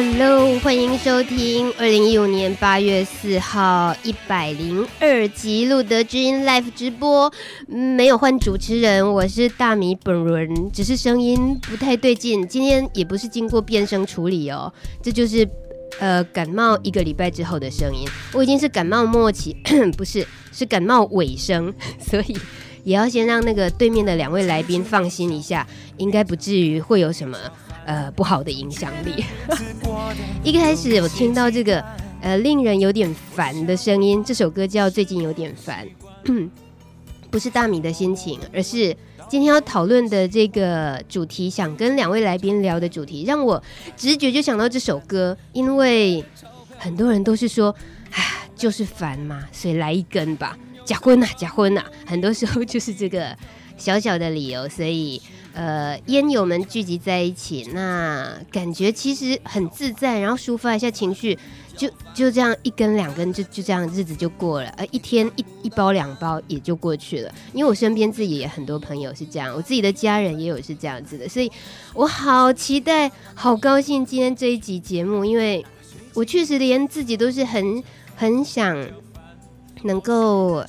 Hello，欢迎收听二零一五年八月四号一百零二集路德知音 Live 直播，没有换主持人，我是大米本人，只是声音不太对劲，今天也不是经过变声处理哦，这就是呃感冒一个礼拜之后的声音，我已经是感冒末期，不是，是感冒尾声，所以也要先让那个对面的两位来宾放心一下，应该不至于会有什么。呃，不好的影响力。一开始我听到这个呃令人有点烦的声音，这首歌叫《最近有点烦》，不是大米的心情，而是今天要讨论的这个主题，想跟两位来宾聊的主题，让我直觉就想到这首歌，因为很多人都是说，唉，就是烦嘛，所以来一根吧，假婚呐，假婚呐，很多时候就是这个小小的理由，所以。呃，烟友们聚集在一起，那感觉其实很自在，然后抒发一下情绪，就就这样一根两根，就就这样日子就过了。呃，一天一一包两包也就过去了。因为我身边自己也很多朋友是这样，我自己的家人也有是这样子的，所以我好期待，好高兴今天这一集节目，因为我确实连自己都是很很想能够。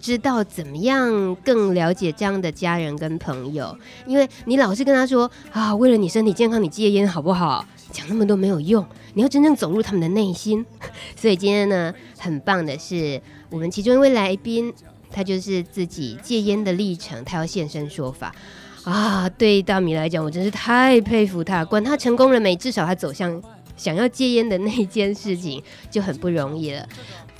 知道怎么样更了解这样的家人跟朋友，因为你老是跟他说啊，为了你身体健康，你戒烟好不好？讲那么多没有用，你要真正走入他们的内心。所以今天呢，很棒的是我们其中一位来宾，他就是自己戒烟的历程，他要现身说法啊。对大米来讲，我真是太佩服他，管他成功了没，至少他走向想要戒烟的那一件事情就很不容易了。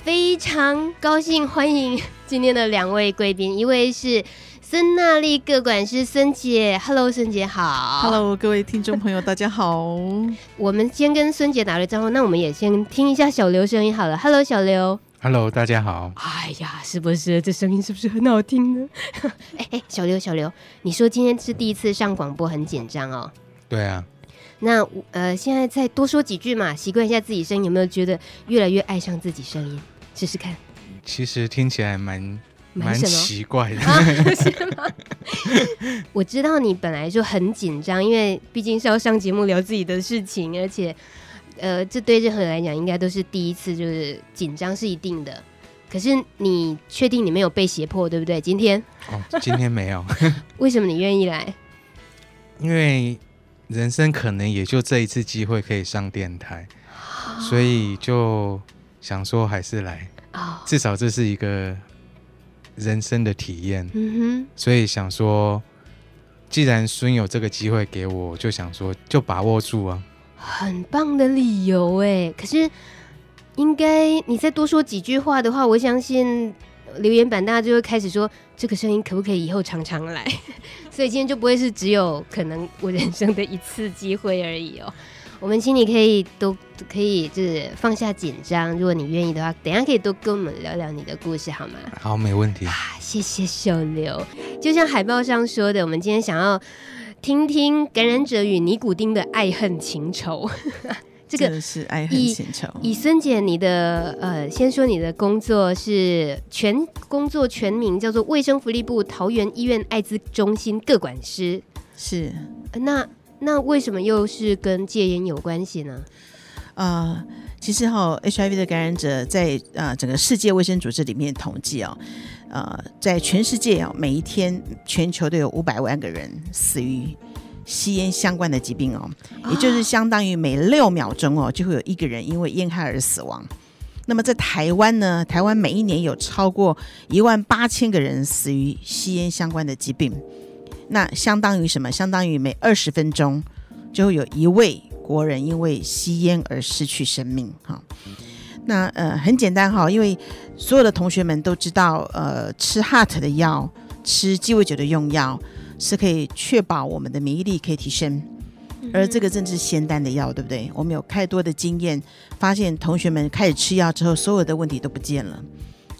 非常高兴欢迎今天的两位贵宾，一位是孙娜丽各管师孙姐，Hello，孙姐好，Hello，各位听众朋友，大家好。我们先跟孙姐打个招呼，那我们也先听一下小刘声音好了，Hello，小刘，Hello，大家好。哎呀，是不是这声音是不是很好听呢？哎哎，小刘，小刘，你说今天是第一次上广播，很紧张哦？对啊。那呃，现在再多说几句嘛，习惯一下自己声音，有没有觉得越来越爱上自己声音？试试看。其实听起来蛮蛮奇怪的，啊，是吗？我知道你本来就很紧张，因为毕竟是要上节目聊自己的事情，而且呃，这对任何人来讲应该都是第一次，就是紧张是一定的。可是你确定你没有被胁迫，对不对？今天哦，今天没有。为什么你愿意来？因为。人生可能也就这一次机会可以上电台，所以就想说还是来，至少这是一个人生的体验。嗯哼，所以想说，既然孙有这个机会给我，就想说就把握住啊。很棒的理由哎，可是应该你再多说几句话的话，我相信。留言板大家就会开始说，这个声音可不可以以后常常来？所以今天就不会是只有可能我人生的一次机会而已哦。我们请你可以都可以就是放下紧张，如果你愿意的话，等下可以多跟我们聊聊你的故事好吗？好，没问题。啊，谢谢小刘。就像海报上说的，我们今天想要听听感染者与尼古丁的爱恨情仇。这个是爱恨情仇。以孙姐，你的呃，先说你的工作是全工作全名叫做卫生福利部桃园医院艾滋中心各管师，是。那那为什么又是跟戒烟有关系呢？啊、呃，其实哈、哦，HIV 的感染者在啊、呃、整个世界卫生组织里面统计哦，呃，在全世界哦，每一天全球都有五百万个人死于。吸烟相关的疾病哦，也就是相当于每六秒钟哦，就会有一个人因为烟害而死亡。那么在台湾呢，台湾每一年有超过一万八千个人死于吸烟相关的疾病。那相当于什么？相当于每二十分钟就会有一位国人因为吸烟而失去生命。哈，那呃很简单哈，因为所有的同学们都知道，呃，吃 HAART 的药，吃鸡尾酒的用药。是可以确保我们的免疫力可以提升，而这个正是仙丹的药，对不对？我们有太多的经验，发现同学们开始吃药之后，所有的问题都不见了。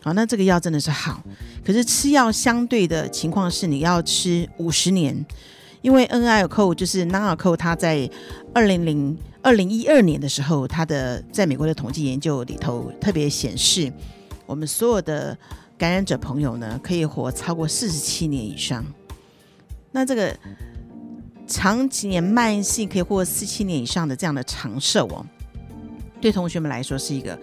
好，那这个药真的是好，可是吃药相对的情况是你要吃五十年，因为 N I C O 就是 Norco，它在二零零二零一二年的时候，它的在美国的统计研究里头特别显示，我们所有的感染者朋友呢，可以活超过四十七年以上。那这个长几年慢性可以活四七年以上的这样的长寿哦，对同学们来说是一个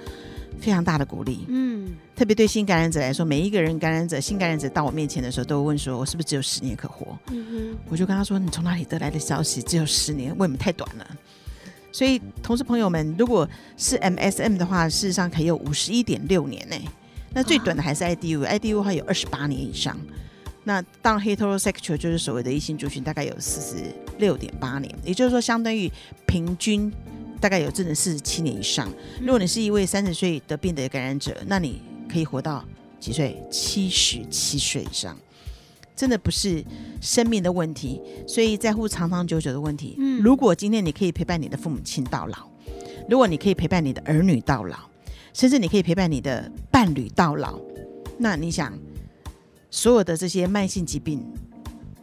非常大的鼓励。嗯，特别对新感染者来说，每一个人感染者、新感染者到我面前的时候，都会问说：“我是不是只有十年可活？”嗯哼，我就跟他说：“你从哪里得来的消息？只有十年，为什么太短了？”所以，同事朋友们，如果是 MSM 的话，事实上可以有五十一点六年呢。那最短的还是 IDU，IDU 的话有二十八年以上。那当 heterosexual 就是所谓的异性族群，大概有四十六点八年，也就是说，相当于平均大概有真的四十七年以上。如果你是一位三十岁得病的感染者，那你可以活到几岁？七十七岁以上，真的不是生命的问题，所以在乎长长久久的问题。嗯，如果今天你可以陪伴你的父母亲到老，如果你可以陪伴你的儿女到老，甚至你可以陪伴你的伴侣到老，那你想？所有的这些慢性疾病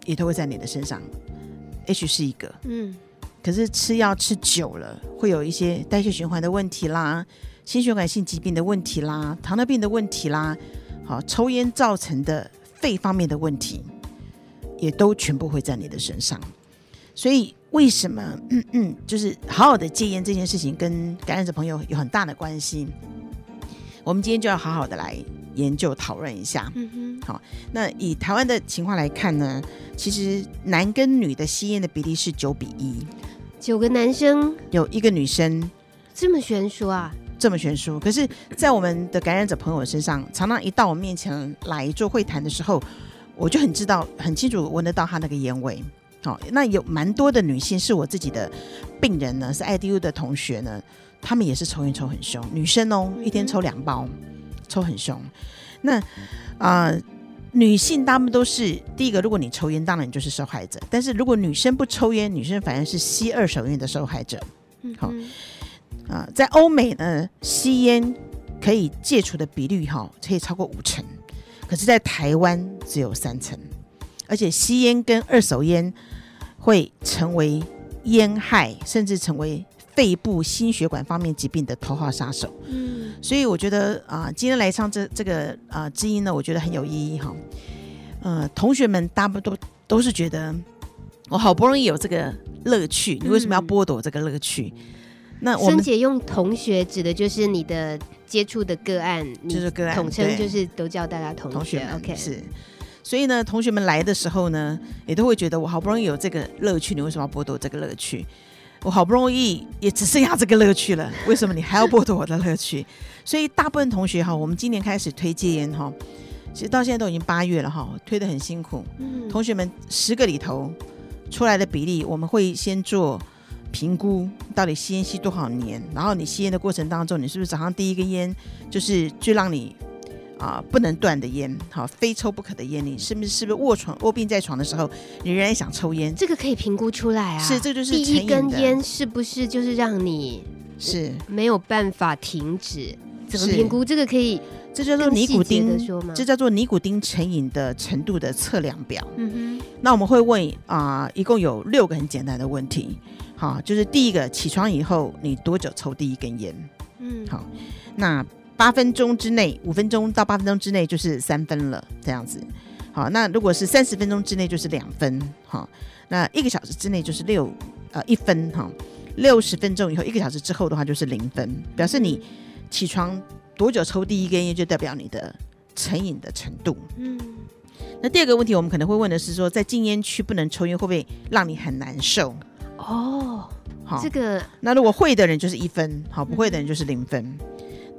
也都会在你的身上，H 是一个，嗯，可是吃药吃久了，会有一些代谢循环的问题啦，心血管性疾病的问题啦，糖尿病的问题啦，好，抽烟造成的肺方面的问题，也都全部会在你的身上。所以为什么，嗯嗯，就是好好的戒烟这件事情，跟感染者朋友有很大的关系。我们今天就要好好的来。研究讨论一下，嗯哼，好，那以台湾的情况来看呢，其实男跟女的吸烟的比例是九比一，九个男生有一个女生，这么悬殊啊？这么悬殊。可是，在我们的感染者朋友身上，常常一到我面前来做会谈的时候，我就很知道、很清楚闻得到他那个烟味。好，那有蛮多的女性是我自己的病人呢，是 IDU 的同学呢，他们也是抽烟抽很凶，女生哦，一天抽两包。嗯抽很凶，那啊、呃，女性大部分都是第一个。如果你抽烟，当然你就是受害者。但是如果女生不抽烟，女生反而是吸二手烟的受害者。好、嗯、啊、呃，在欧美呢，吸烟可以戒除的比率哈，可以超过五成，可是，在台湾只有三成。而且吸烟跟二手烟会成为烟害，甚至成为。肺部心血管方面疾病的头号杀手，嗯，所以我觉得啊、呃，今天来唱这这个啊、呃、知音呢，我觉得很有意义哈。呃，同学们大部分都都是觉得，我好不容易有这个乐趣，你为什么要剥夺这个乐趣？嗯、那我们姐用同学指的就是你的接触的个案，就是个案，统称就是都叫大家同学。同学 OK，是。所以呢，同学们来的时候呢，也都会觉得我好不容易有这个乐趣，你为什么要剥夺这个乐趣？我好不容易也只剩下这个乐趣了，为什么你还要剥夺我的乐趣？所以大部分同学哈，我们今年开始推戒烟哈，其实到现在都已经八月了哈，推得很辛苦。嗯，同学们十个里头出来的比例，我们会先做评估，到底吸烟吸多少年，然后你吸烟的过程当中，你是不是早上第一根烟就是最让你。啊，不能断的烟，好，非抽不可的烟，你是不是是不是卧床卧病在床的时候，你仍然想抽烟？这个可以评估出来啊。是，这就是第一根烟是不是就是让你是没有办法停止？怎么评估？这个可以，这叫做尼古丁，这叫做尼古丁成瘾的程度的测量表。嗯哼。那我们会问啊、呃，一共有六个很简单的问题。好，就是第一个，起床以后你多久抽第一根烟？嗯，好，那。八分钟之内，五分钟到八分钟之内就是三分了，这样子。好，那如果是三十分钟之内就是两分，好，那一个小时之内就是六呃一分，哈，六十分钟以后一个小时之后的话就是零分，表示你起床多久抽第一根烟就代表你的成瘾的程度。嗯，那第二个问题我们可能会问的是说，在禁烟区不能抽烟会不会让你很难受？哦，好，这个那如果会的人就是一分，好，不会的人就是零分。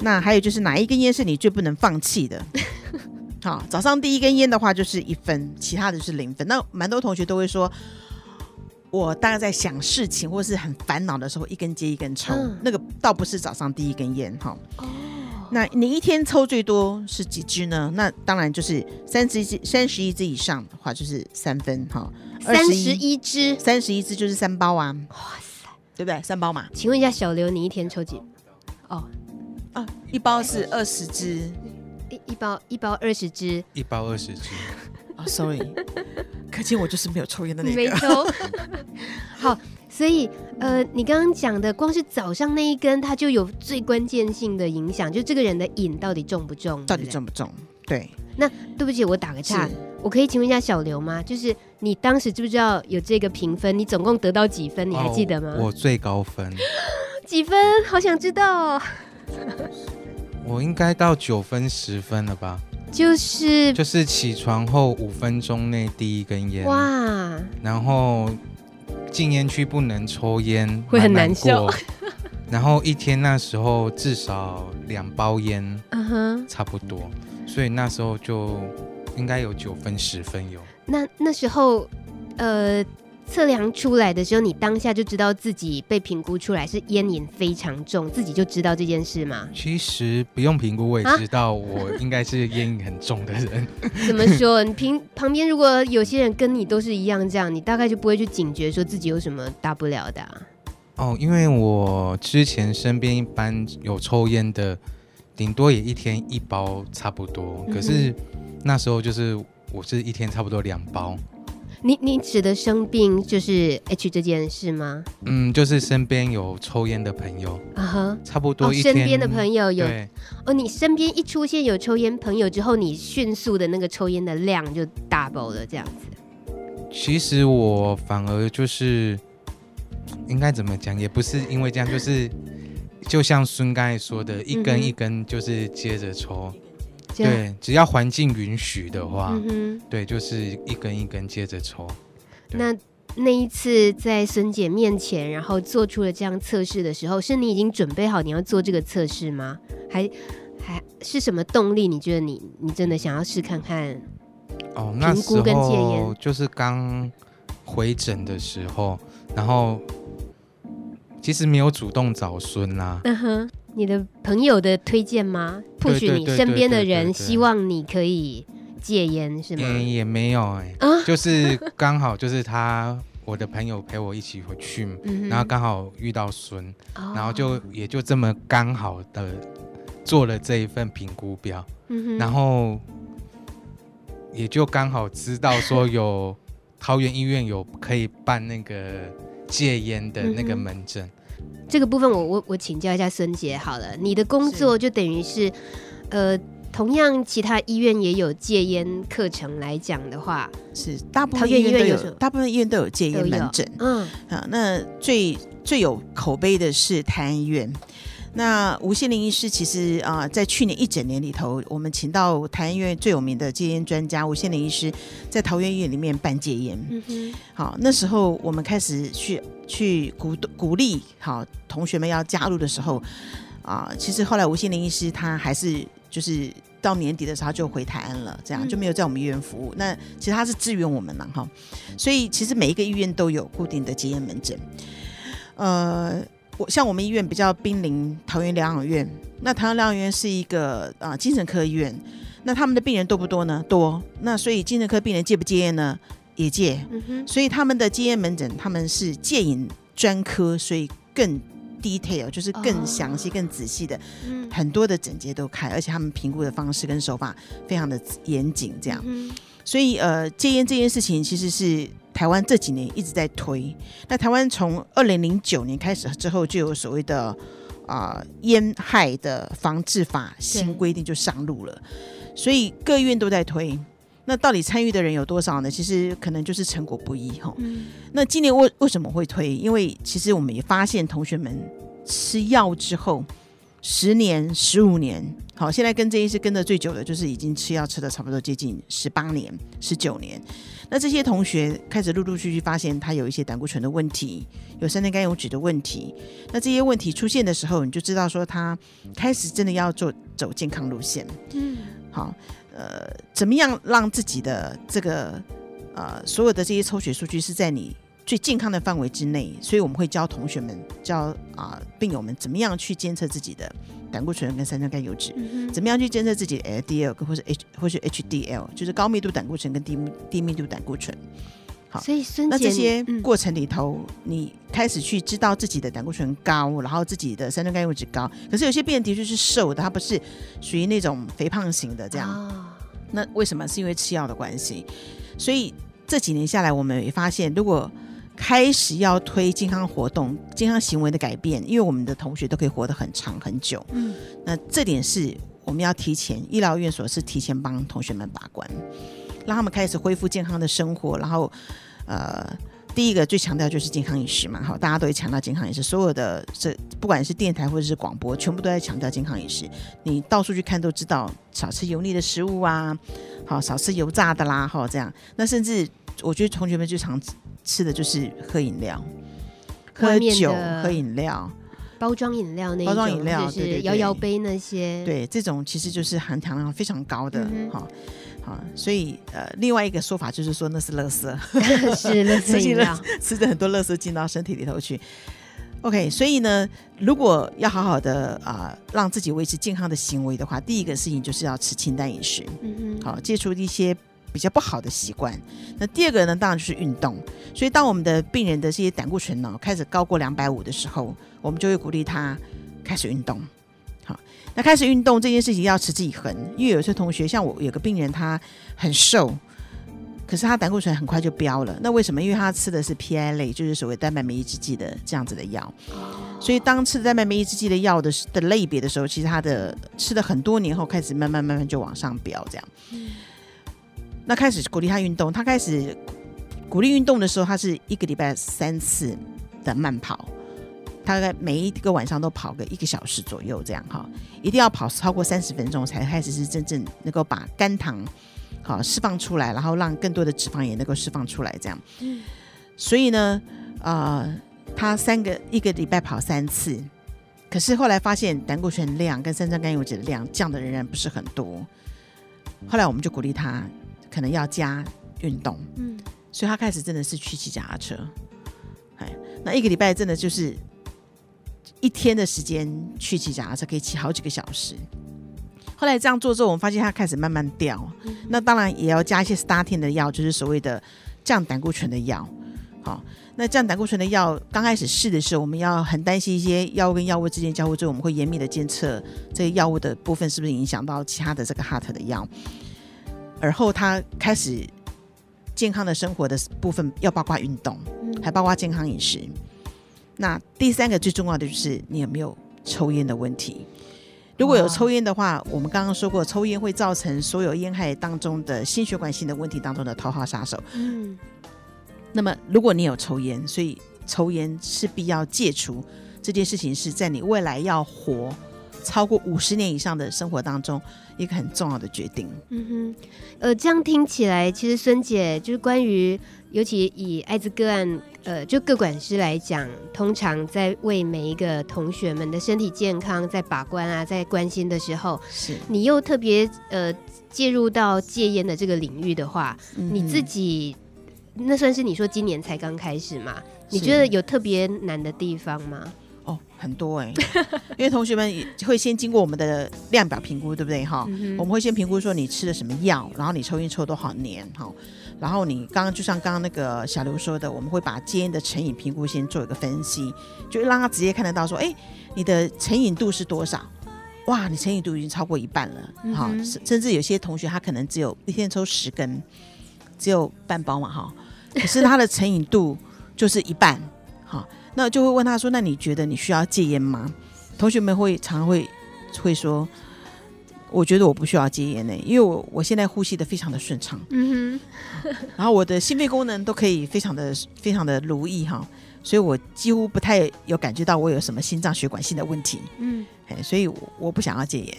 那还有就是哪一根烟是你最不能放弃的？好，早上第一根烟的话就是一分，其他的就是零分。那蛮多同学都会说，我大概在想事情或是很烦恼的时候，一根接一根抽，嗯、那个倒不是早上第一根烟哈。哦，那你一天抽最多是几支呢？那当然就是三十一支，三十一支以上的话就是三分哈。三十一支，三十一支就是三包啊。哇塞，对不对？三包嘛。请问一下小刘，你一天抽几？哦。啊，一包是二十支，一一包一包二十支，一包二十支。啊，sorry，可见我就是没有抽烟的那个。没抽。好，所以呃，你刚刚讲的光是早上那一根，它就有最关键性的影响，就这个人的瘾到底重不重？到底重不重？对。那对不起，我打个岔，我可以请问一下小刘吗？就是你当时知不知道有这个评分？你总共得到几分？你还记得吗？哦、我最高分几分？好想知道。我应该到九分十分了吧？就是就是起床后五分钟内第一根烟哇，然后禁烟区不能抽烟，会很难受。然后一天那时候至少两包烟，嗯哼，差不多，所以那时候就应该有九分十分有。那那时候，呃。测量出来的时候，你当下就知道自己被评估出来是烟瘾非常重，自己就知道这件事吗？其实不用评估，我也知道我应该是烟瘾很重的人。怎么说？你平旁边如果有些人跟你都是一样这样，你大概就不会去警觉说自己有什么大不了的啊？哦，因为我之前身边一般有抽烟的，顶多也一天一包差不多。嗯、可是那时候就是我是一天差不多两包。你你指的生病就是 H 这件事吗？嗯，就是身边有抽烟的朋友啊哈，uh. 差不多一天。身边的朋友有哦，你身边一出现有抽烟朋友之后，你迅速的那个抽烟的量就 double 了，这样子。其实我反而就是应该怎么讲，也不是因为这样，就是就像孙刚才说的，一根一根就是接着抽。对，只要环境允许的话，嗯、对，就是一根一根接着抽。那那一次在孙姐面前，然后做出了这样测试的时候，是你已经准备好你要做这个测试吗？还还是什么动力？你觉得你你真的想要试看看？哦，那时候就是刚回诊的时候，然后其实没有主动找孙啦。嗯哼。你的朋友的推荐吗？或许你身边的人希望你可以戒烟是吗？也也没有哎、欸，啊、就是刚好就是他我的朋友陪我一起回去，嗯、然后刚好遇到孙，哦、然后就也就这么刚好的做了这一份评估表，然后也就刚好知道说有桃园医院有可以办那个戒烟的那个门诊。嗯这个部分我我我请教一下孙姐好了，你的工作就等于是，是呃，同样其他医院也有戒烟课程来讲的话，是大部分医院都有，大部分医院都有戒烟门诊，嗯。啊，那最最有口碑的是台安医院。那吴宪林医师其实啊、呃，在去年一整年里头，我们请到台安医院最有名的戒烟专家吴宪林医师，在桃园医院里面办戒烟。嗯哼。好，那时候我们开始去去鼓鼓励好同学们要加入的时候，啊、呃，其实后来吴宪林医师他还是就是到年底的时候他就回台安了，这样就没有在我们医院服务。嗯、那其实他是支援我们了哈，所以其实每一个医院都有固定的戒烟门诊，呃。我像我们医院比较濒临桃园疗养院，那桃园疗养院是一个啊、呃、精神科医院，那他们的病人多不多呢？多，那所以精神科病人戒不戒烟呢？也戒，嗯、所以他们的戒烟门诊他们是戒瘾专科，所以更 detail 就是更详细、哦、更仔细的，嗯、很多的诊节都开，而且他们评估的方式跟手法非常的严谨，这样，嗯、所以呃戒烟这件事情其实是。台湾这几年一直在推，那台湾从二零零九年开始之后，就有所谓的啊烟害的防治法新规定就上路了，所以各医院都在推。那到底参与的人有多少呢？其实可能就是成果不一哈。嗯、那今年为为什么会推？因为其实我们也发现同学们吃药之后，十年、十五年，好，现在跟这一次跟的最久的，就是已经吃药吃的差不多接近十八年、十九年。那这些同学开始陆陆续续发现他有一些胆固醇的问题，有三酸甘油酯的问题。那这些问题出现的时候，你就知道说他开始真的要做走健康路线。嗯，好，呃，怎么样让自己的这个呃所有的这些抽血数据是在你最健康的范围之内？所以我们会教同学们教啊、呃、病友们怎么样去监测自己的。胆固醇跟三酸甘油脂，嗯、怎么样去监测自己的 LDL 或是 H 或是 HDL，就是高密度胆固醇跟低低密度胆固醇。好，所以那这些过程里头，嗯、你开始去知道自己的胆固醇高，然后自己的三酸甘油脂高。可是有些病人的确是瘦的，他不是属于那种肥胖型的这样。哦、那为什么？是因为吃药的关系。所以这几年下来，我们也发现，如果开始要推健康活动、健康行为的改变，因为我们的同学都可以活得很长很久。嗯，那这点是我们要提前医疗院所是提前帮同学们把关。让他们开始恢复健康的生活，然后呃。第一个最强调就是健康饮食嘛，好，大家都会强调健康饮食，所有的这不管是电台或者是广播，全部都在强调健康饮食。你到处去看都知道，少吃油腻的食物啊，好，少吃油炸的啦，哈，这样。那甚至我觉得同学们最常吃的就是喝饮料、喝酒、喝饮料、包装饮料那种，包装饮料就是摇摇杯那些，对，这种其实就是含糖量非常高的，哈、嗯。啊，所以呃，另外一个说法就是说那是垃圾，是垃圾饮料，吃着很多垃圾进到身体里头去。OK，所以呢，如果要好好的啊、呃，让自己维持健康的行为的话，第一个事情就是要吃清淡饮食，嗯好，戒除一些比较不好的习惯。那第二个呢，当然就是运动。所以当我们的病人的这些胆固醇呢开始高过两百五的时候，我们就会鼓励他开始运动。好那开始运动这件事情要持之以恒，因为有些同学像我有个病人，他很瘦，可是他胆固醇很快就飙了。那为什么？因为他吃的是 PI 类，就是所谓蛋白酶抑制剂的这样子的药。所以当吃蛋白酶抑制剂的药的的类别的时候，其实他的吃了很多年后，开始慢慢慢慢就往上飙这样。那开始鼓励他运动，他开始鼓励运动的时候，他是一个礼拜三次的慢跑。大概每一个晚上都跑个一个小时左右，这样哈，一定要跑超过三十分钟才开始是真正能够把肝糖好释放出来，然后让更多的脂肪也能够释放出来，这样。所以呢，呃，他三个一个礼拜跑三次，可是后来发现胆固醇量跟三酸甘油酯的量降的仍然不是很多。后来我们就鼓励他可能要加运动，嗯，所以他开始真的是去骑脚踏车，哎，那一个礼拜真的就是。一天的时间去骑脚踏车可以骑好几个小时。后来这样做之后，我们发现他开始慢慢掉。嗯、那当然也要加一些 starting 的药，就是所谓的降胆固醇的药。好，那降胆固醇的药刚开始试的时候，我们要很担心一些药物跟药物之间交互之后，我们会严密的监测这个药物的部分是不是影响到其他的这个 heart 的药。而后他开始健康的生活的部分，要包括运动，还包括健康饮食。那第三个最重要的就是你有没有抽烟的问题？如果有抽烟的话，我们刚刚说过，抽烟会造成所有烟害当中的心血管性的问题当中的头号杀手。嗯。那么如果你有抽烟，所以抽烟势必要戒除这件事情，是在你未来要活超过五十年以上的生活当中一个很重要的决定。嗯哼。呃，这样听起来，其实孙姐就是关于。尤其以艾滋个案，呃，就各管师来讲，通常在为每一个同学们的身体健康在把关啊，在关心的时候，是你又特别呃介入到戒烟的这个领域的话，嗯、你自己那算是你说今年才刚开始嘛？你觉得有特别难的地方吗？哦，很多哎、欸，因为同学们会先经过我们的量表评估，对不对哈？嗯、我们会先评估说你吃了什么药，然后你抽烟抽多少年哈。然后你刚刚就像刚刚那个小刘说的，我们会把戒烟的成瘾评估先做一个分析，就让他直接看得到说，哎，你的成瘾度是多少？哇，你成瘾度已经超过一半了，哈、嗯，甚至有些同学他可能只有一天抽十根，只有半包嘛，哈，可是他的成瘾度就是一半，哈，那就会问他说，那你觉得你需要戒烟吗？同学们会常常会会说。我觉得我不需要戒烟呢，因为我我现在呼吸的非常的顺畅，嗯哼，然后我的心肺功能都可以非常的非常的如意哈，所以我几乎不太有感觉到我有什么心脏血管性的问题，嗯，哎所以我我不想要戒烟，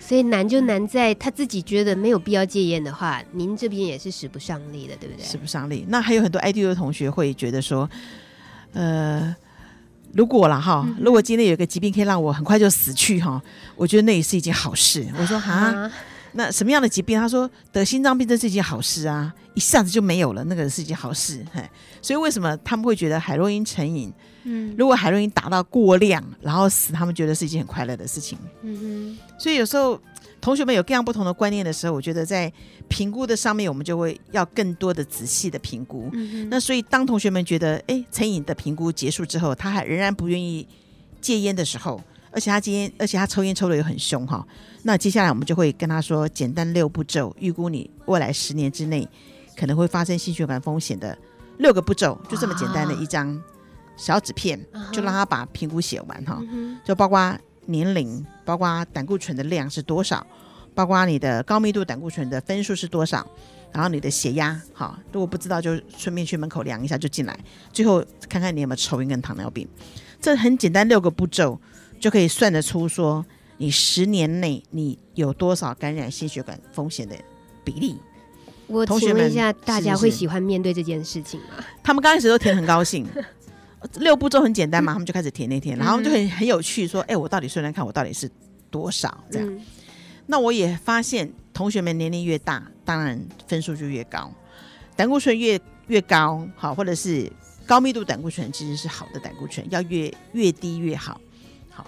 所以难就难在他自己觉得没有必要戒烟的话，您这边也是使不上力的，对不对？使不上力。那还有很多 IDU 的同学会觉得说，呃。如果了哈，如果今天有一个疾病可以让我很快就死去哈，我觉得那也是一件好事。我说哈，那什么样的疾病？他说得心脏病这是一件好事啊，一下子就没有了，那个是一件好事。嘿，所以为什么他们会觉得海洛因成瘾？嗯，如果海洛因达到过量，然后死，他们觉得是一件很快乐的事情。嗯哼，所以有时候。同学们有各样不同的观念的时候，我觉得在评估的上面，我们就会要更多的仔细的评估。嗯、那所以，当同学们觉得，哎，陈颖的评估结束之后，他还仍然不愿意戒烟的时候，而且他戒烟，而且他抽烟抽的也很凶哈。那接下来我们就会跟他说，简单六步骤，预估你未来十年之内可能会发生心血管风险的六个步骤，就这么简单的一张小纸片，啊、就让他把评估写完哈，就包括。年龄包括胆固醇的量是多少，包括你的高密度胆固醇的分数是多少，然后你的血压，好，如果不知道就顺便去门口量一下就进来，最后看看你有没有抽烟跟糖尿病，这很简单六个步骤就可以算得出说你十年内你有多少感染心血管风险的比例。我请问一下，大家会喜欢面对这件事情吗？他们刚开始都填很高兴，六步骤很简单嘛，他们就开始填那天，然后就很很有趣，说，哎，我到底算算看我到底是多少这样。嗯那我也发现，同学们年龄越大，当然分数就越高，胆固醇越越高，好，或者是高密度胆固醇其实是好的胆固醇，要越越低越好，好。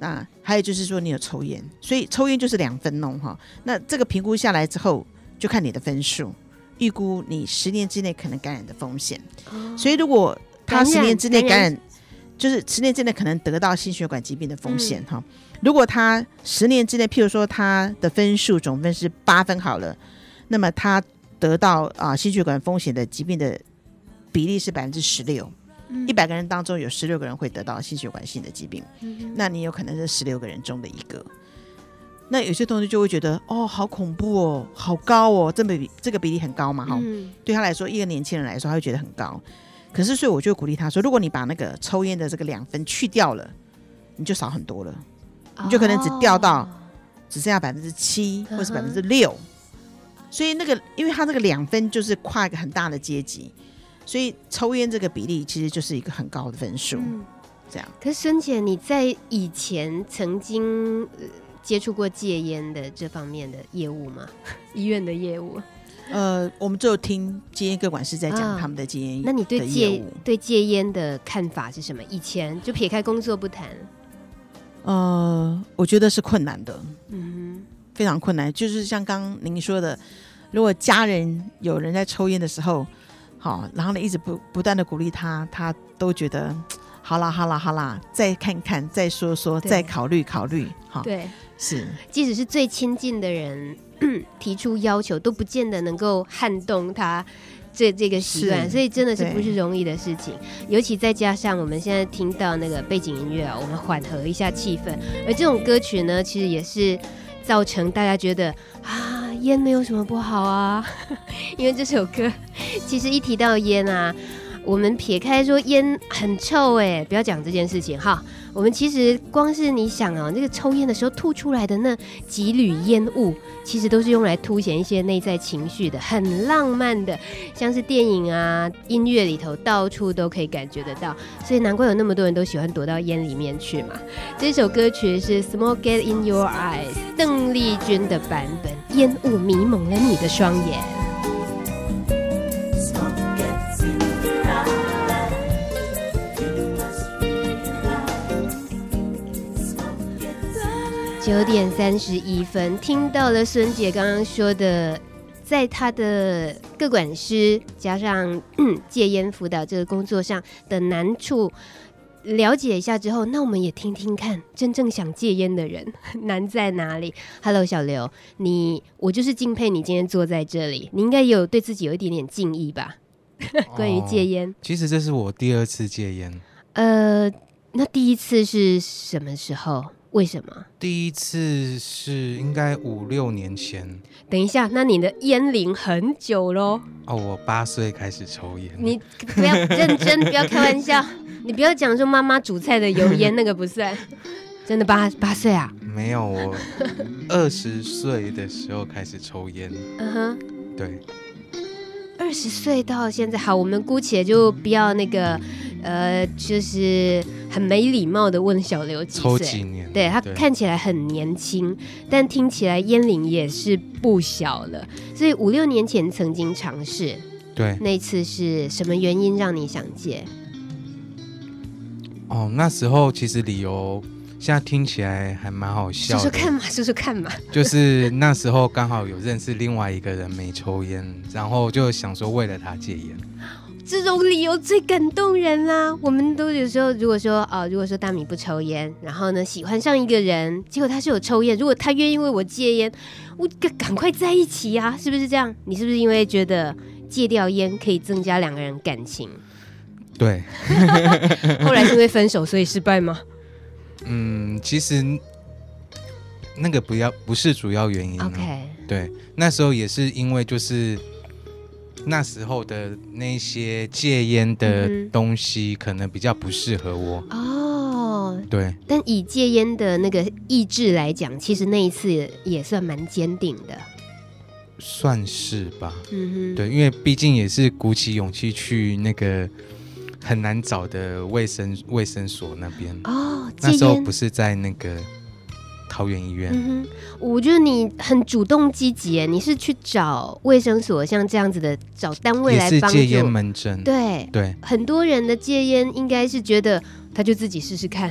那还有就是说，你有抽烟，所以抽烟就是两分哦，哈。那这个评估下来之后，就看你的分数，预估你十年之内可能感染的风险。哦、所以如果他十年之内感染，就是十年之内可能得到心血管疾病的风险，哈、嗯。如果他十年之内，譬如说他的分数总分是八分好了，那么他得到啊心血管风险的疾病的比例是百分之十六，一百个人当中有十六个人会得到心血管性的疾病，嗯、那你有可能是十六个人中的一个。那有些同学就会觉得哦，好恐怖哦，好高哦，这比这个比例很高嘛，哈、嗯，对他来说，一个年轻人来说，他会觉得很高。可是所以我就鼓励他说，如果你把那个抽烟的这个两分去掉了，你就少很多了。你就可能只掉到只剩下百分之七，或是百分之六，所以那个，因为他这个两分就是跨一个很大的阶级，所以抽烟这个比例其实就是一个很高的分数。嗯，这样。可是孙姐，你在以前曾经接触过戒烟的这方面的业务吗？医院的业务？呃，我们就听戒烟各管事在讲他们的戒烟。那你对戒对戒烟的看法是什么？以前就撇开工作不谈。呃，我觉得是困难的，嗯，非常困难。就是像刚刚您说的，如果家人有人在抽烟的时候，好，然后呢一直不不断的鼓励他，他都觉得好啦好啦好啦，再看看，再说说，再考虑考虑，好，对，是，即使是最亲近的人 提出要求，都不见得能够撼动他。这这个习惯，所以真的是不是容易的事情。尤其再加上我们现在听到那个背景音乐啊，我们缓和一下气氛。而这种歌曲呢，其实也是造成大家觉得啊，烟没有什么不好啊。因为这首歌其实一提到烟啊，我们撇开说烟很臭哎，不要讲这件事情哈。我们其实光是你想啊，那个抽烟的时候吐出来的那几缕烟雾，其实都是用来凸显一些内在情绪的，很浪漫的，像是电影啊、音乐里头到处都可以感觉得到，所以难怪有那么多人都喜欢躲到烟里面去嘛。这首歌曲是《Smoke Get In Your Eyes》，邓丽君的版本，烟雾迷蒙了你的双眼。九点三十一分，听到了孙姐刚刚说的，在她的各管师加上戒烟辅导这个工作上的难处，了解一下之后，那我们也听听看，真正想戒烟的人 难在哪里？Hello，小刘，你我就是敬佩你今天坐在这里，你应该有对自己有一点点敬意吧？关于戒烟，其实这是我第二次戒烟。呃，那第一次是什么时候？为什么？第一次是应该五六年前。等一下，那你的烟龄很久喽？哦，我八岁开始抽烟。你不要认真，不要开玩笑，你不要讲说妈妈煮菜的油烟那个不算，真的八八岁啊？没有，我二十岁的时候开始抽烟。嗯哼，对。二十岁到现在，好，我们姑且就不要那个，呃，就是很没礼貌的问小刘几岁？抽几年？对，他看起来很年轻，但听起来烟龄也是不小了。所以五六年前曾经尝试，对，那次是什么原因让你想戒？哦，那时候其实理由。现在听起来还蛮好笑的，说说看嘛，说说看嘛。就是那时候刚好有认识另外一个人没抽烟，然后就想说为了他戒烟。这种理由最感动人啦。我们都有时候如果说啊、呃，如果说大米不抽烟，然后呢喜欢上一个人，结果他是有抽烟，如果他愿意为我戒烟，我赶赶快在一起呀、啊，是不是这样？你是不是因为觉得戒掉烟可以增加两个人感情？对。后来因为分手所以失败吗？嗯，其实那个不要不是主要原因。OK，对，那时候也是因为就是那时候的那些戒烟的东西可能比较不适合我。哦，对。但以戒烟的那个意志来讲，其实那一次也算蛮坚定的。算是吧。嗯哼。对，因为毕竟也是鼓起勇气去那个。很难找的卫生卫生所那边哦，那时候不是在那个桃园医院。嗯哼，我觉得你很主动积极，你是去找卫生所，像这样子的找单位来戒烟门诊。对对，很多人的戒烟应该是觉得他就自己试试看，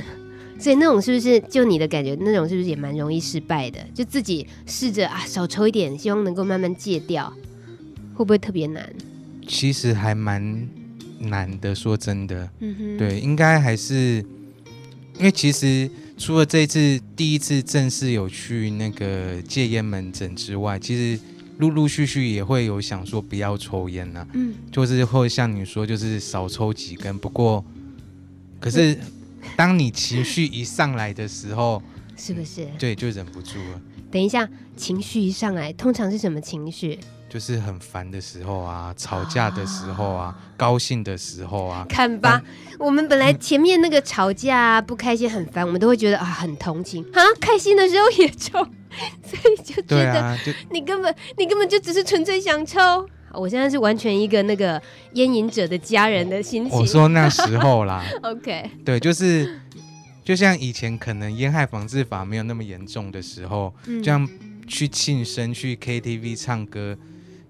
所以那种是不是就你的感觉，那种是不是也蛮容易失败的？就自己试着啊，少抽一点，希望能够慢慢戒掉，会不会特别难？其实还蛮。难的，说真的，嗯哼，对，应该还是因为其实除了这一次第一次正式有去那个戒烟门诊之外，其实陆陆续续也会有想说不要抽烟呐、啊，嗯，就是会像你说，就是少抽几根。不过，可是当你情绪一上来的时候，是不是？对，就忍不住了。等一下，情绪一上来，通常是什么情绪？就是很烦的时候啊，吵架的时候啊，啊高兴的时候啊，看吧，我们本来前面那个吵架、啊、不开心很烦，我们都会觉得啊很同情啊，开心的时候也抽，所以就觉得你根本你根本就只是纯粹想抽。我现在是完全一个那个烟瘾者的家人的心情。我说那时候啦，OK，对，就是就像以前可能烟害防治法没有那么严重的时候，这样去庆生去 KTV 唱歌。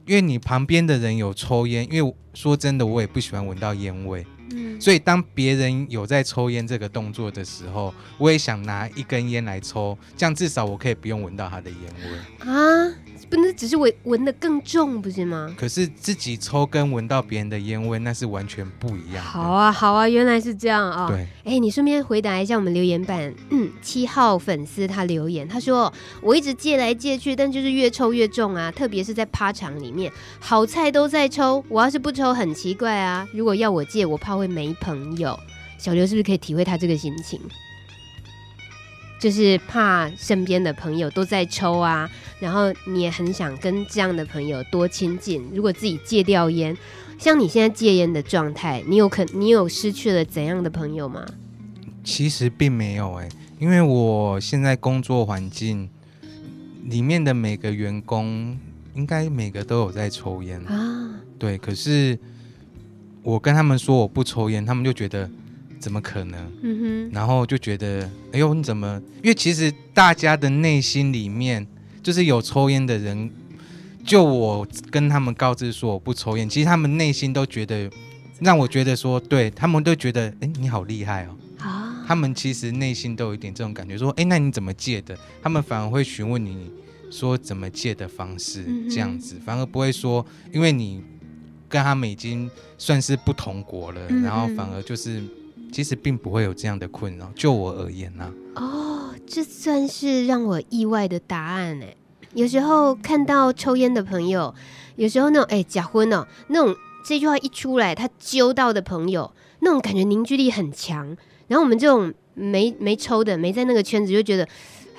因为你旁边的人有抽烟，因为说真的，我也不喜欢闻到烟味，嗯，所以当别人有在抽烟这个动作的时候，我也想拿一根烟来抽，这样至少我可以不用闻到他的烟味。啊。不能只是闻闻的更重，不是吗？可是自己抽跟闻到别人的烟味，那是完全不一样。好啊，好啊，原来是这样啊、哦。对，哎，你顺便回答一下我们留言板，嗯，七号粉丝他留言，他说我一直借来借去，但就是越抽越重啊，特别是在趴场里面，好菜都在抽，我要是不抽很奇怪啊。如果要我借，我怕会没朋友。小刘是不是可以体会他这个心情？就是怕身边的朋友都在抽啊，然后你也很想跟这样的朋友多亲近。如果自己戒掉烟，像你现在戒烟的状态，你有可你有失去了怎样的朋友吗？其实并没有哎、欸，因为我现在工作环境里面的每个员工，应该每个都有在抽烟啊。对，可是我跟他们说我不抽烟，他们就觉得。怎么可能？嗯哼，然后就觉得，哎呦，你怎么？因为其实大家的内心里面，就是有抽烟的人，就我跟他们告知说我不抽烟，其实他们内心都觉得，让我觉得说，对他们都觉得，哎，你好厉害哦。啊，他们其实内心都有一点这种感觉，说，哎，那你怎么戒的？他们反而会询问你说怎么戒的方式，这样子，反而不会说，因为你跟他们已经算是不同国了，然后反而就是。其实并不会有这样的困扰，就我而言呢、哦，这算是让我意外的答案哎。有时候看到抽烟的朋友，有时候那种哎假婚哦，那种这句话一出来，他揪到的朋友，那种感觉凝聚力很强。然后我们这种没没抽的，没在那个圈子，就觉得，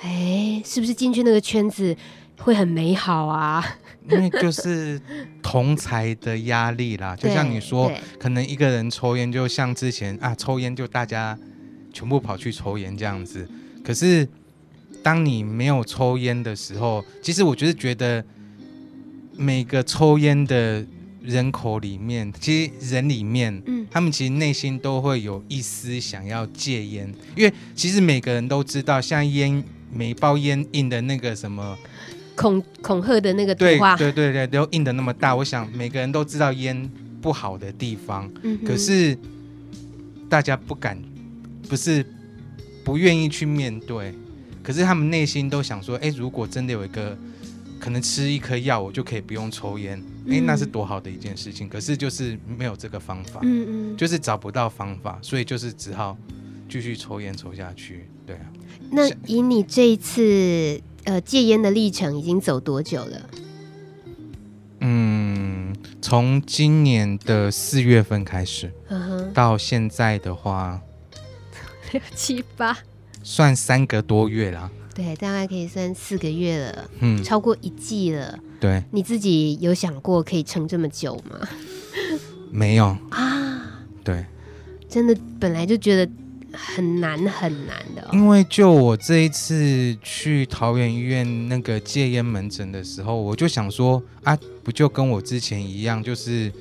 哎，是不是进去那个圈子会很美好啊？因为就是同才的压力啦，就像你说，可能一个人抽烟，就像之前啊，抽烟就大家全部跑去抽烟这样子。可是当你没有抽烟的时候，其实我就是觉得每个抽烟的人口里面，其实人里面，嗯，他们其实内心都会有一丝想要戒烟，因为其实每个人都知道，像烟每包烟印的那个什么。恐恐吓的那个图画，对对对对，都印的那么大，我想每个人都知道烟不好的地方，嗯、可是大家不敢，不是不愿意去面对，可是他们内心都想说，哎，如果真的有一个可能吃一颗药，我就可以不用抽烟，哎、嗯，那是多好的一件事情。可是就是没有这个方法，嗯嗯，就是找不到方法，所以就是只好继续抽烟抽下去，对啊。那以你这一次。呃，戒烟的历程已经走多久了？嗯，从今年的四月份开始，嗯哼，到现在的话，六七八，算三个多月啦。对，大概可以算四个月了，嗯，超过一季了。对，你自己有想过可以撑这么久吗？没有啊，对，真的本来就觉得很难很难的哦。因为就我这一次去桃园医院那个戒烟门诊的时候，我就想说啊，不就跟我之前一样，就是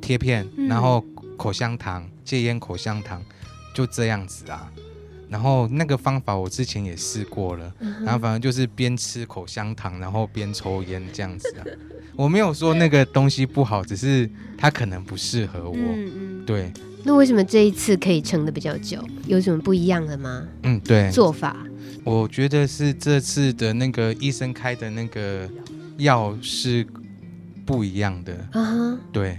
贴片，嗯然后口香糖，戒烟口香糖，就这样子啊。然后那个方法我之前也试过了，嗯然后反正就是边吃口香糖，然后边抽烟这样子啊。我没有说那个东西不好，只是它可能不适合我。嗯嗯。对，那为什么这一次可以撑的比较久？有什么不一样的吗？嗯，对，做法？我觉得是这次的那个医生开的那个药是不一样的。啊哈。对，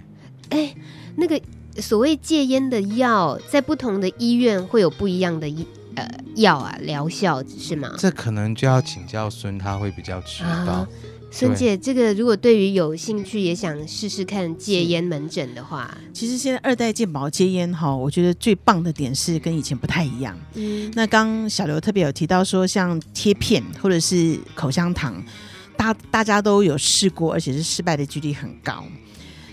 哎，那个所谓戒烟的药，在不同的医院会有不一样的医呃药啊疗效是吗？这可能就要请教孙，他会比较知道。啊孙姐，这个如果对于有兴趣也想试试看戒烟门诊的话，其实现在二代健保戒烟哈，我觉得最棒的点是跟以前不太一样。嗯，那刚小刘特别有提到说，像贴片或者是口香糖，大大家都有试过，而且是失败的几率很高。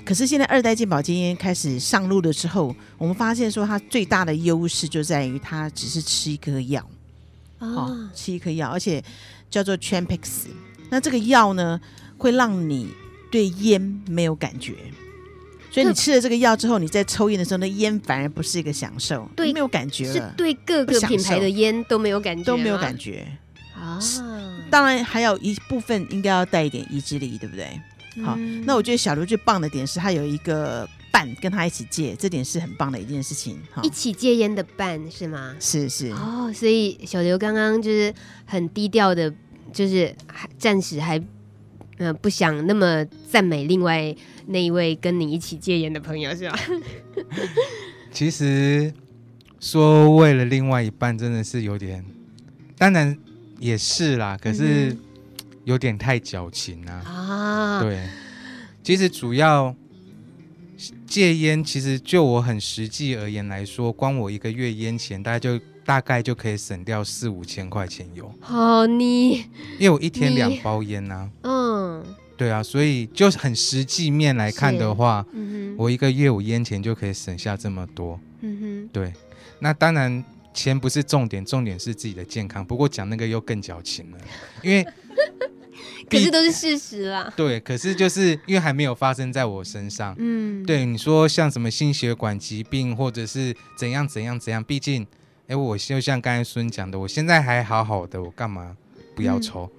可是现在二代健保戒烟开始上路了之后，我们发现说它最大的优势就在于它只是吃一颗药，哦，吃一颗药，而且叫做 Champix。那这个药呢，会让你对烟没有感觉，所以你吃了这个药之后，你在抽烟的时候，那烟反而不是一个享受，对，没有感觉了，是对各个品牌的烟都没有感觉，都没有感觉啊。当然还有一部分应该要带一点意志力，对不对？嗯、好，那我觉得小刘最棒的点是他有一个伴跟他一起戒，这点是很棒的一件事情。一起戒烟的伴是吗？是是哦，所以小刘刚刚就是很低调的。就是还暂时还，嗯、呃，不想那么赞美另外那一位跟你一起戒烟的朋友，是吧？其实说为了另外一半，真的是有点，当然也是啦，可是有点太矫情啦。啊。对，其实主要戒烟，其实就我很实际而言来说，光我一个月烟钱大概就。大概就可以省掉四五千块钱油。好，你因为我一天两包烟呐、啊。嗯，对啊，所以就很实际面来看的话，嗯、我一个月我烟钱就可以省下这么多。嗯哼，对。那当然钱不是重点，重点是自己的健康。不过讲那个又更矫情了，因为 可是都是事实啦。对，可是就是因为还没有发生在我身上。嗯，对，你说像什么心血管疾病或者是怎样怎样怎样，毕竟。哎，我就像刚才孙讲的，我现在还好好的，我干嘛不要抽？嗯、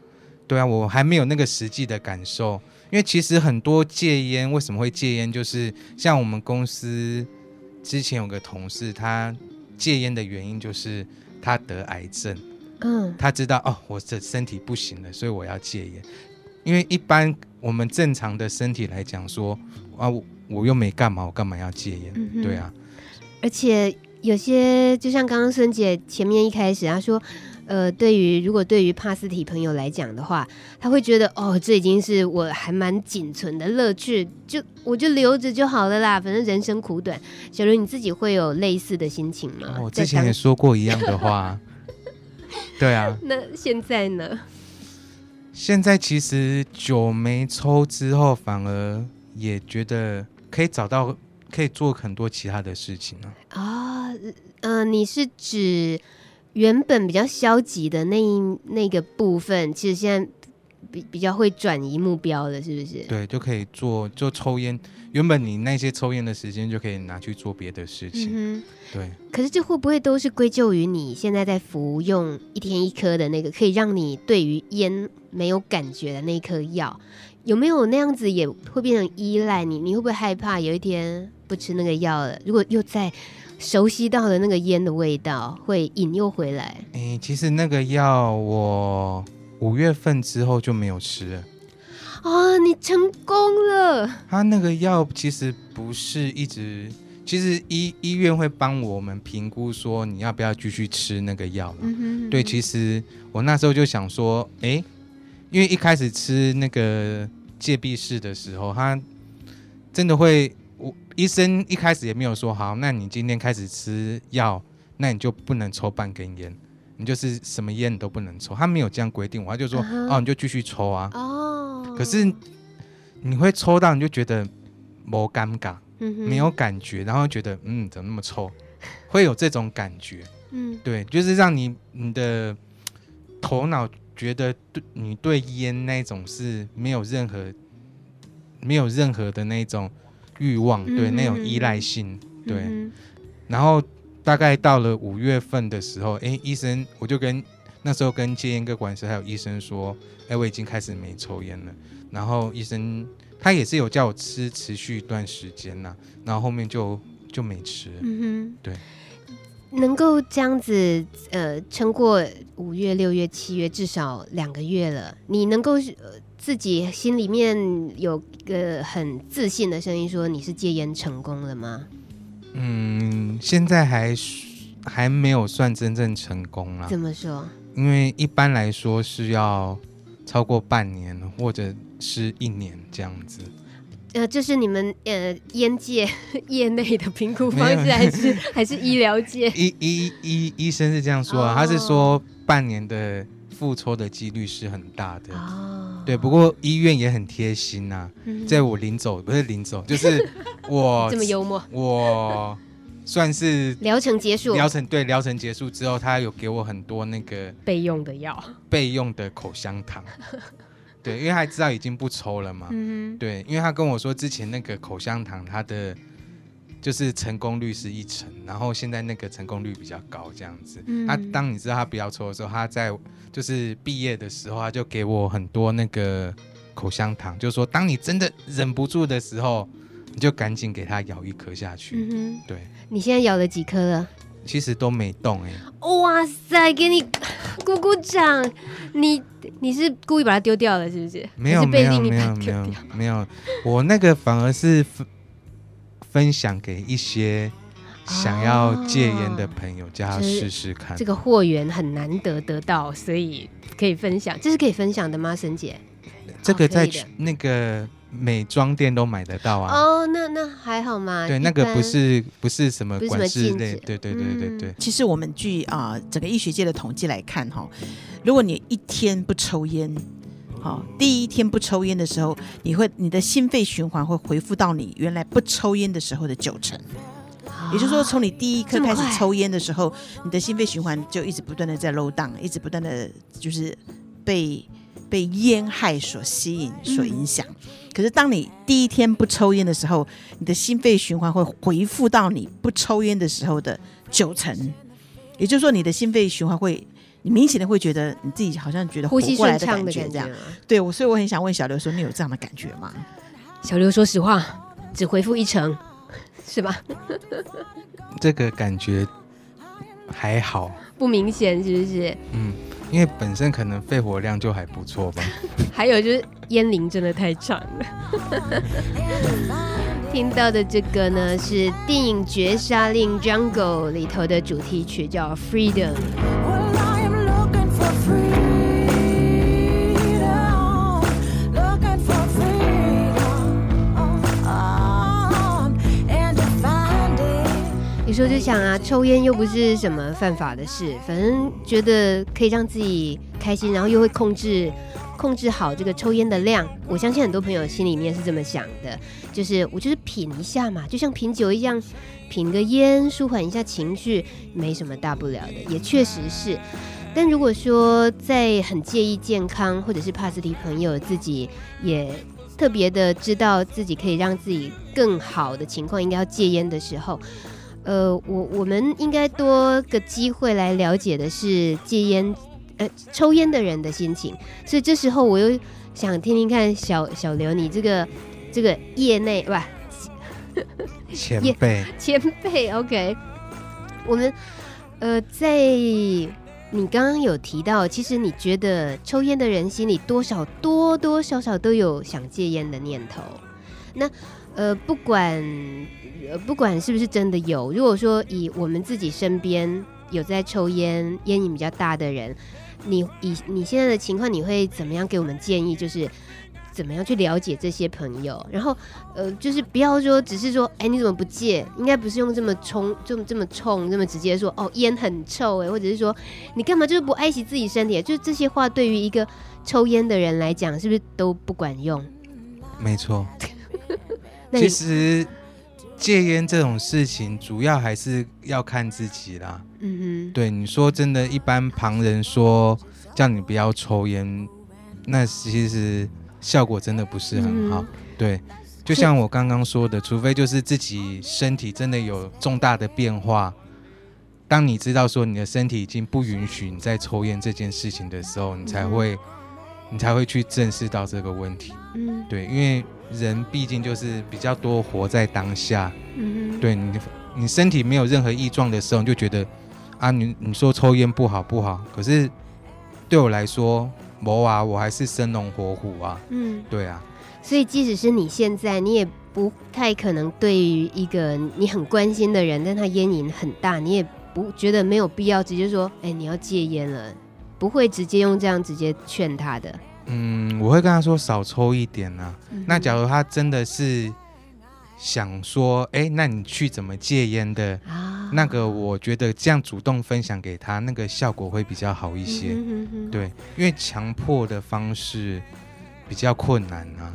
对啊，我还没有那个实际的感受。因为其实很多戒烟为什么会戒烟，就是像我们公司之前有个同事，他戒烟的原因就是他得癌症。嗯，他知道哦，我的身体不行了，所以我要戒烟。因为一般我们正常的身体来讲说啊，我，我又没干嘛，我干嘛要戒烟？嗯、对啊，而且。有些就像刚刚孙姐前面一开始她说，呃，对于如果对于帕斯提朋友来讲的话，他会觉得哦，这已经是我还蛮仅存的乐趣，就我就留着就好了啦，反正人生苦短。小刘你自己会有类似的心情吗？我之前也说过一样的话，对啊。那现在呢？现在其实酒没抽之后，反而也觉得可以找到。可以做很多其他的事情呢。啊，嗯、呃，你是指原本比较消极的那一那个部分，其实现在比比较会转移目标的，是不是？对，就可以做，就抽烟。原本你那些抽烟的时间就可以拿去做别的事情。嗯、对。可是这会不会都是归咎于你现在在服用一天一颗的那个，可以让你对于烟没有感觉的那颗药？有没有那样子也会变成依赖你？你会不会害怕有一天不吃那个药了？如果又再熟悉到了那个烟的味道，会引诱回来？哎、欸，其实那个药我五月份之后就没有吃了。啊，你成功了！他那个药其实不是一直，其实医医院会帮我们评估说你要不要继续吃那个药了。嗯哼嗯哼。对，其实我那时候就想说，哎、欸。因为一开始吃那个戒必适的时候，他真的会，我医生一开始也没有说好，那你今天开始吃药，那你就不能抽半根烟，你就是什么烟你都不能抽。他没有这样规定，我他就说、uh huh. 哦，你就继续抽啊。哦。可是你会抽到，你就觉得没尴尬，嗯、没有感觉，然后觉得嗯，怎么那么臭，会有这种感觉。嗯，对，就是让你你的头脑觉得对你对烟那种是没有任何没有任何的那种欲望，对、嗯、那种依赖性，对。嗯、然后大概到了五月份的时候，哎，医生，我就跟那时候跟戒烟个管师还有医生说，哎，我已经开始没抽烟了。然后医生他也是有叫我吃持续一段时间呐，然后后面就就没吃。嗯哼，对。能够这样子，呃，撑过五月、六月、七月，至少两个月了。你能够，呃，自己心里面有个很自信的声音，说你是戒烟成功了吗？嗯，现在还还没有算真正成功啦。怎么说？因为一般来说是要超过半年或者是一年这样子。呃，这是你们呃烟界 业内的评估方式，还是还是医疗界？医医医医生是这样说啊，oh. 他是说半年的复抽的几率是很大的。哦，oh. 对，不过医院也很贴心呐、啊，在我临走不是临走，就是我 这么幽默，我算是疗程结束，疗程对疗程结束之后，他有给我很多那个备用的药，备用的口香糖。对，因为他知道已经不抽了嘛。嗯哼。对，因为他跟我说之前那个口香糖，它的就是成功率是一成，然后现在那个成功率比较高，这样子。嗯。他当你知道他不要抽的时候，他在就是毕业的时候，他就给我很多那个口香糖，就是说当你真的忍不住的时候，你就赶紧给他咬一颗下去。嗯哼。对。你现在咬了几颗了？其实都没动哎、欸。哇塞，给你鼓鼓掌！你你是故意把它丢掉了，是不是？没有没有没有没有没有，我那个反而是分分享给一些想要戒烟的朋友，叫他试试看。这个货源很难得得到，所以可以分享。这是可以分享的吗，沈姐？这个在那个。美妆店都买得到啊！哦，那那还好嘛。对，那个不是不是什么管制类，对对对对对。其实我们据啊整个医学界的统计来看哈，如果你一天不抽烟，好，第一天不抽烟的时候，你会你的心肺循环会恢复到你原来不抽烟的时候的九成。也就是说，从你第一刻开始抽烟的时候，你的心肺循环就一直不断的在 low down，一直不断的就是被被烟害所吸引、所影响。可是，当你第一天不抽烟的时候，你的心肺循环会恢复到你不抽烟的时候的九成，也就是说，你的心肺循环会，你明显的会觉得你自己好像觉得呼吸过来的感觉，这样。对，我所以我很想问小刘说，你有这样的感觉吗？小刘说实话，只回复一成，是吧？这个感觉还好，不明显，是不是？嗯。因为本身可能肺活量就还不错吧，还有就是烟龄真的太长了。听到的这个呢是电影《绝杀令 Jungle》里头的主题曲，叫《Freedom》。有时候就想啊，抽烟又不是什么犯法的事，反正觉得可以让自己开心，然后又会控制控制好这个抽烟的量。我相信很多朋友心里面是这么想的，就是我就是品一下嘛，就像品酒一样，品个烟舒缓一下情绪，没什么大不了的，也确实是。但如果说在很介意健康或者是帕斯提朋友自己也特别的知道自己可以让自己更好的情况，应该要戒烟的时候。呃，我我们应该多个机会来了解的是戒烟，呃，抽烟的人的心情。所以这时候我又想听听看小小刘，你这个这个业内哇，前辈前辈，OK。我们呃，在你刚刚有提到，其实你觉得抽烟的人心里多少多多少少都有想戒烟的念头。那呃，不管。呃，不管是不是真的有，如果说以我们自己身边有在抽烟、烟瘾比较大的人，你以你现在的情况，你会怎么样给我们建议？就是怎么样去了解这些朋友？然后，呃，就是不要说只是说，哎，你怎么不戒？应该不是用这么冲、这么这么冲、这么直接说，哦，烟很臭哎，或者是说你干嘛就是不爱惜自己身体？就这些话对于一个抽烟的人来讲，是不是都不管用？没错。其实戒烟这种事情，主要还是要看自己啦。嗯哼，对，你说真的，一般旁人说叫你不要抽烟，那其实。效果真的不是很好，嗯、对，就像我刚刚说的，除非就是自己身体真的有重大的变化，当你知道说你的身体已经不允许你再抽烟这件事情的时候，你才会，嗯、你才会去正视到这个问题。嗯，对，因为人毕竟就是比较多活在当下。嗯，对你，你身体没有任何异状的时候，你就觉得啊，你你说抽烟不好不好，可是对我来说。魔啊，我还是生龙活虎啊。嗯，对啊。所以即使是你现在，你也不太可能对于一个你很关心的人，但他烟瘾很大，你也不觉得没有必要直接说，哎，你要戒烟了，不会直接用这样直接劝他的。嗯，我会跟他说少抽一点啊。嗯、那假如他真的是。想说，哎，那你去怎么戒烟的？啊、那个我觉得这样主动分享给他，那个效果会比较好一些。嗯、哼哼对，因为强迫的方式比较困难啊。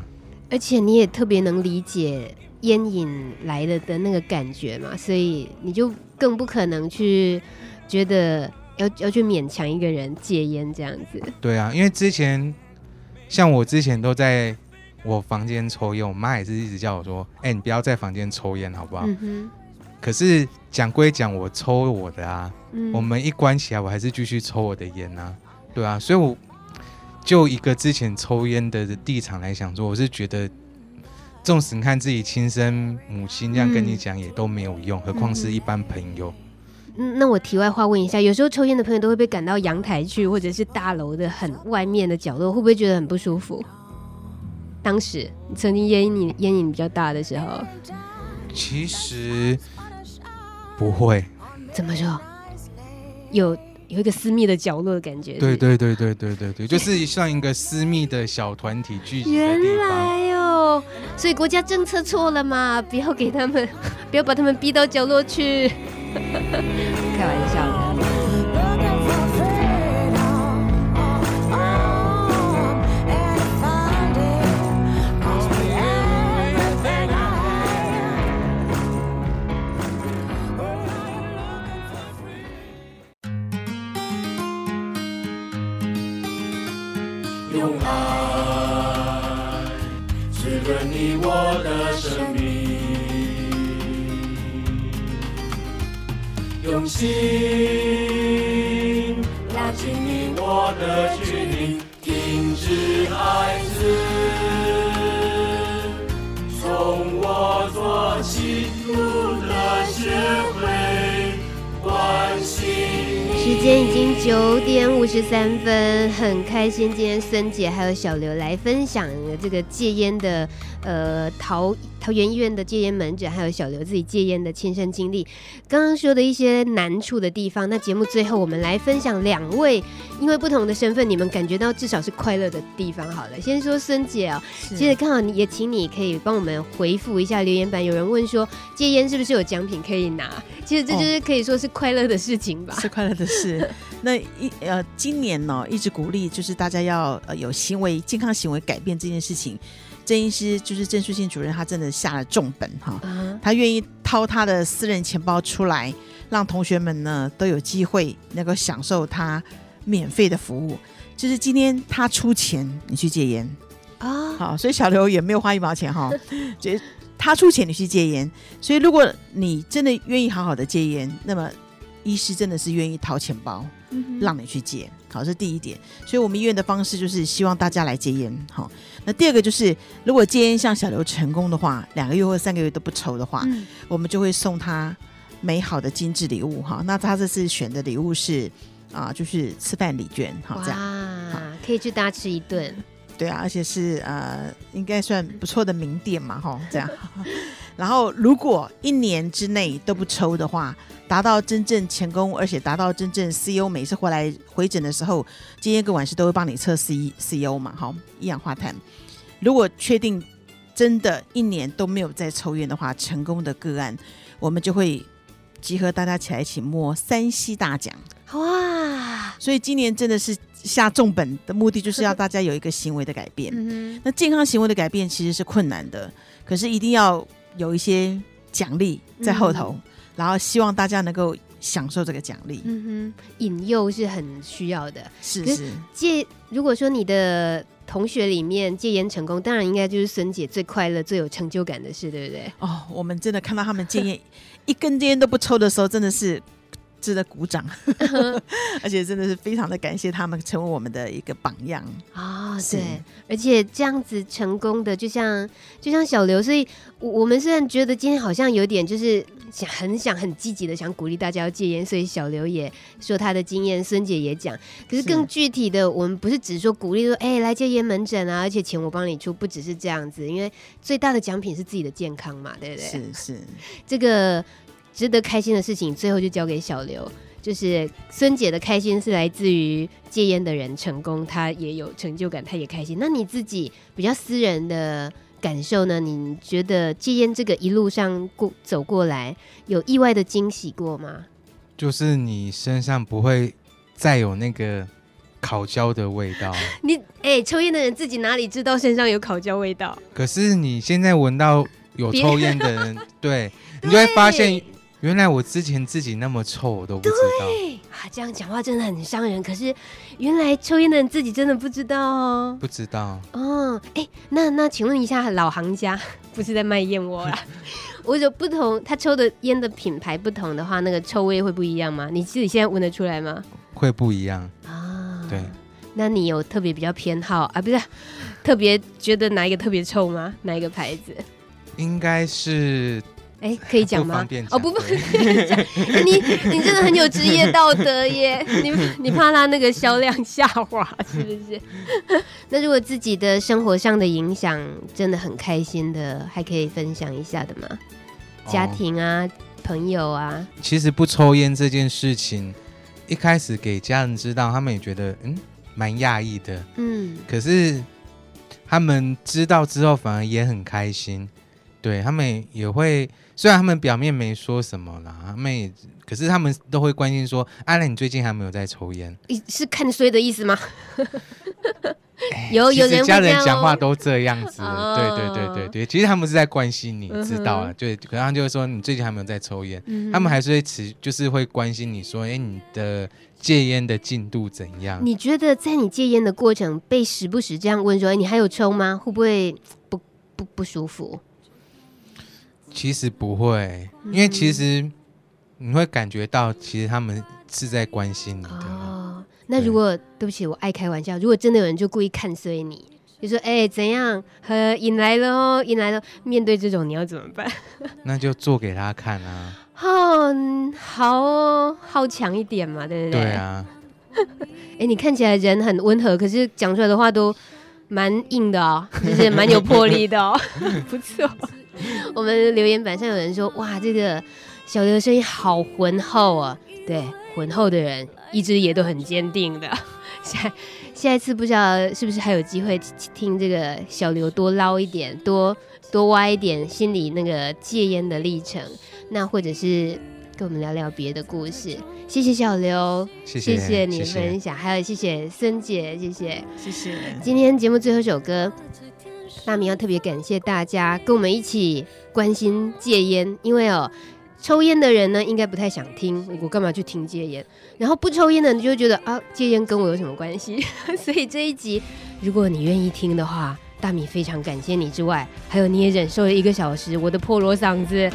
而且你也特别能理解烟瘾来了的那个感觉嘛，所以你就更不可能去觉得要要去勉强一个人戒烟这样子。对啊，因为之前像我之前都在。我房间抽烟，我妈也是一直叫我说：“哎、欸，你不要在房间抽烟，好不好？”可是讲归讲，我抽我的啊，嗯、我们一关起来，我还是继续抽我的烟啊，对啊，所以我就一个之前抽烟的立场来想说，我是觉得，纵使你看自己亲生母亲这样跟你讲也都没有用，嗯、何况是一般朋友。嗯，那我题外话问一下，有时候抽烟的朋友都会被赶到阳台去，或者是大楼的很外面的角落，会不会觉得很不舒服？当时曾经烟瘾烟瘾比较大的时候，其实不会。怎么说？有有一个私密的角落的感觉。对对对对对对对，就是像一个私密的小团体聚集的地方。原来哦，所以国家政策错了嘛？不要给他们，不要把他们逼到角落去。开玩笑的。用用心拉近你我的距离，停止孩子，从我做起，不得学会关心。时间已经九点五十三分，很开心今天孙姐还有小刘来分享这个戒烟的。呃，桃桃园医院的戒烟门诊，还有小刘自己戒烟的亲身经历，刚刚说的一些难处的地方，那节目最后我们来分享两位，因为不同的身份，你们感觉到至少是快乐的地方。好了，先说孙姐啊、喔，其实刚好也请你可以帮我们回复一下留言板，有人问说戒烟是不是有奖品可以拿？其实这就是可以说是快乐的事情吧，哦、是快乐的事。那一呃，今年呢、喔，一直鼓励就是大家要呃有行为健康行为改变这件事情。郑医师就是郑淑信主任，他真的下了重本哈，他愿意掏他的私人钱包出来，让同学们呢都有机会能够享受他免费的服务。就是今天他出钱，你去戒烟啊，好，所以小刘也没有花一毛钱哈，就他出钱你去戒烟。所以如果你真的愿意好好的戒烟，那么医师真的是愿意掏钱包让你去戒。好，这是第一点，所以我们医院的方式就是希望大家来戒烟。好，那第二个就是，如果戒烟像小刘成功的话，两个月或三个月都不抽的话，嗯、我们就会送他美好的精致礼物。哈，那他这次选的礼物是啊，就是吃饭礼券。好，这样哇，可以去大吃一顿。对啊，而且是呃，应该算不错的名店嘛。哈，这样。然后，如果一年之内都不抽的话，达到真正成功，而且达到真正 CO，每次回来回诊的时候，今天个管事都会帮你测 C CO 嘛，好，一氧化碳。如果确定真的一年都没有再抽烟的话，成功的个案，我们就会集合大家起来一起摸三西大奖。哇！所以今年真的是下重本的目的，就是要大家有一个行为的改变。嗯那健康行为的改变其实是困难的，可是一定要有一些奖励在后头，嗯、然后希望大家能够享受这个奖励。嗯哼，引诱是很需要的。是是，戒，如果说你的同学里面戒烟成功，当然应该就是孙姐最快乐、最有成就感的事，对不对？哦，我们真的看到他们戒烟 一根烟都不抽的时候，真的是。值得鼓掌，而且真的是非常的感谢他们成为我们的一个榜样啊！哦、对，而且这样子成功的，就像就像小刘，所以我们虽然觉得今天好像有点就是想很想很积极的想鼓励大家要戒烟，所以小刘也说他的经验，孙姐也讲。可是更具体的，我们不是只说鼓励说，哎、欸，来戒烟门诊啊，而且钱我帮你出，不只是这样子，因为最大的奖品是自己的健康嘛，对不对？是是，这个。值得开心的事情，最后就交给小刘。就是孙姐的开心是来自于戒烟的人成功，她也有成就感，她也开心。那你自己比较私人的感受呢？你觉得戒烟这个一路上过走过来，有意外的惊喜过吗？就是你身上不会再有那个烤焦的味道。你哎、欸，抽烟的人自己哪里知道身上有烤焦味道？可是你现在闻到有抽烟的人，对，你就会发现。原来我之前自己那么臭，我都不知道。对啊，这样讲话真的很伤人。可是原来抽烟的人自己真的不知道哦。不知道。哦，哎，那那请问一下，老行家 不是在卖燕窝啦？我有不同，他抽的烟的品牌不同的话，那个臭味会不一样吗？你自己现在闻得出来吗？会不一样啊。对。那你有特别比较偏好啊？不是，特别觉得哪一个特别臭吗？哪一个牌子？应该是。哎，可以讲吗？哦，不不，你你真的很有职业道德耶！你你怕他那个销量下滑是不是？那如果自己的生活上的影响真的很开心的，还可以分享一下的吗？家庭啊，哦、朋友啊。其实不抽烟这件事情，一开始给家人知道，他们也觉得嗯蛮讶异的。嗯，可是他们知道之后，反而也很开心。对，他们也会。虽然他们表面没说什么啦，他们也，可是他们都会关心说：“阿、啊、兰，你最近还没有在抽烟？”是看衰的意思吗？欸、有有人家人讲话都这样子，哦、对对对对对，其实他们是在关心你，知道了，对、可能就会说你最近还没有在抽烟，嗯、他们还是会持，就是会关心你说：“哎、欸，你的戒烟的进度怎样？”你觉得在你戒烟的过程被时不时这样问说：“哎、欸，你还有抽吗？”会不会不不不舒服？其实不会，因为其实你会感觉到，其实他们是在关心你的。哦，那如果对，对不起，我爱开玩笑，如果真的有人就故意看衰你，就说：“哎，怎样？和引来了哦，引来了。”面对这种，你要怎么办？那就做给他看啊。哦，好哦，好强一点嘛，对不对？对啊。哎，你看起来人很温和，可是讲出来的话都蛮硬的哦，就是蛮有魄力的哦，不错。我们留言板上有人说：“哇，这个小刘的声音好浑厚啊！”对，浑厚的人一直也都很坚定的。下下一次不知道是不是还有机会听这个小刘多捞一点，多多挖一点心里那个戒烟的历程，那或者是跟我们聊聊别的故事。谢谢小刘，谢谢，谢谢你分享，谢谢还有谢谢孙姐，谢谢，谢谢。今天节目最后一首歌。大米要特别感谢大家跟我们一起关心戒烟，因为哦，抽烟的人呢应该不太想听，我干嘛去听戒烟？然后不抽烟的人就觉得啊，戒烟跟我有什么关系？所以这一集如果你愿意听的话，大米非常感谢你之外，还有你也忍受了一个小时我的破锣嗓子，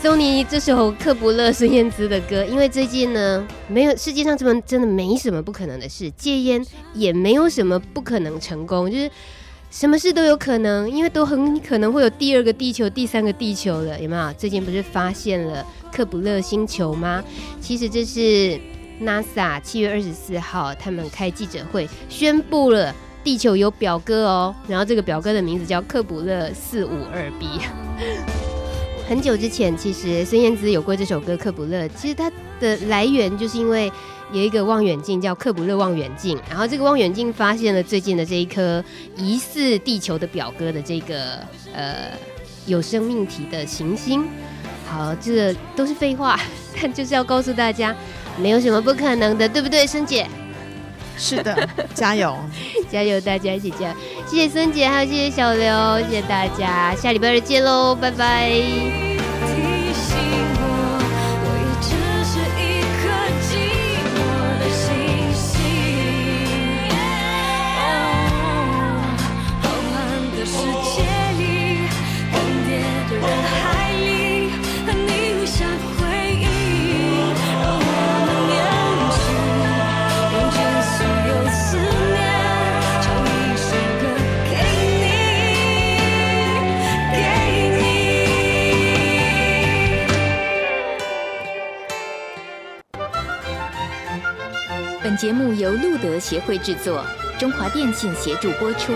送你这首克卜勒孙燕姿的歌，因为最近呢，没有世界上这么真的没什么不可能的事，戒烟也没有什么不可能成功，就是。什么事都有可能，因为都很可能会有第二个地球、第三个地球了，有没有？最近不是发现了克卜勒星球吗？其实这是 NASA 七月二十四号他们开记者会宣布了地球有表哥哦，然后这个表哥的名字叫克卜勒四五二 b。很久之前，其实孙燕姿有过这首歌《克卜勒》，其实它的来源就是因为有一个望远镜叫克卜勒望远镜，然后这个望远镜发现了最近的这一颗疑似地球的表哥的这个呃有生命体的行星。好，这个都是废话，但就是要告诉大家，没有什么不可能的，对不对，孙姐？是的，加油，加油，大家一起加油！谢谢孙姐，还有谢谢小刘，谢谢大家，下礼拜日见喽，拜拜。节目由路德协会制作，中华电信协助播出。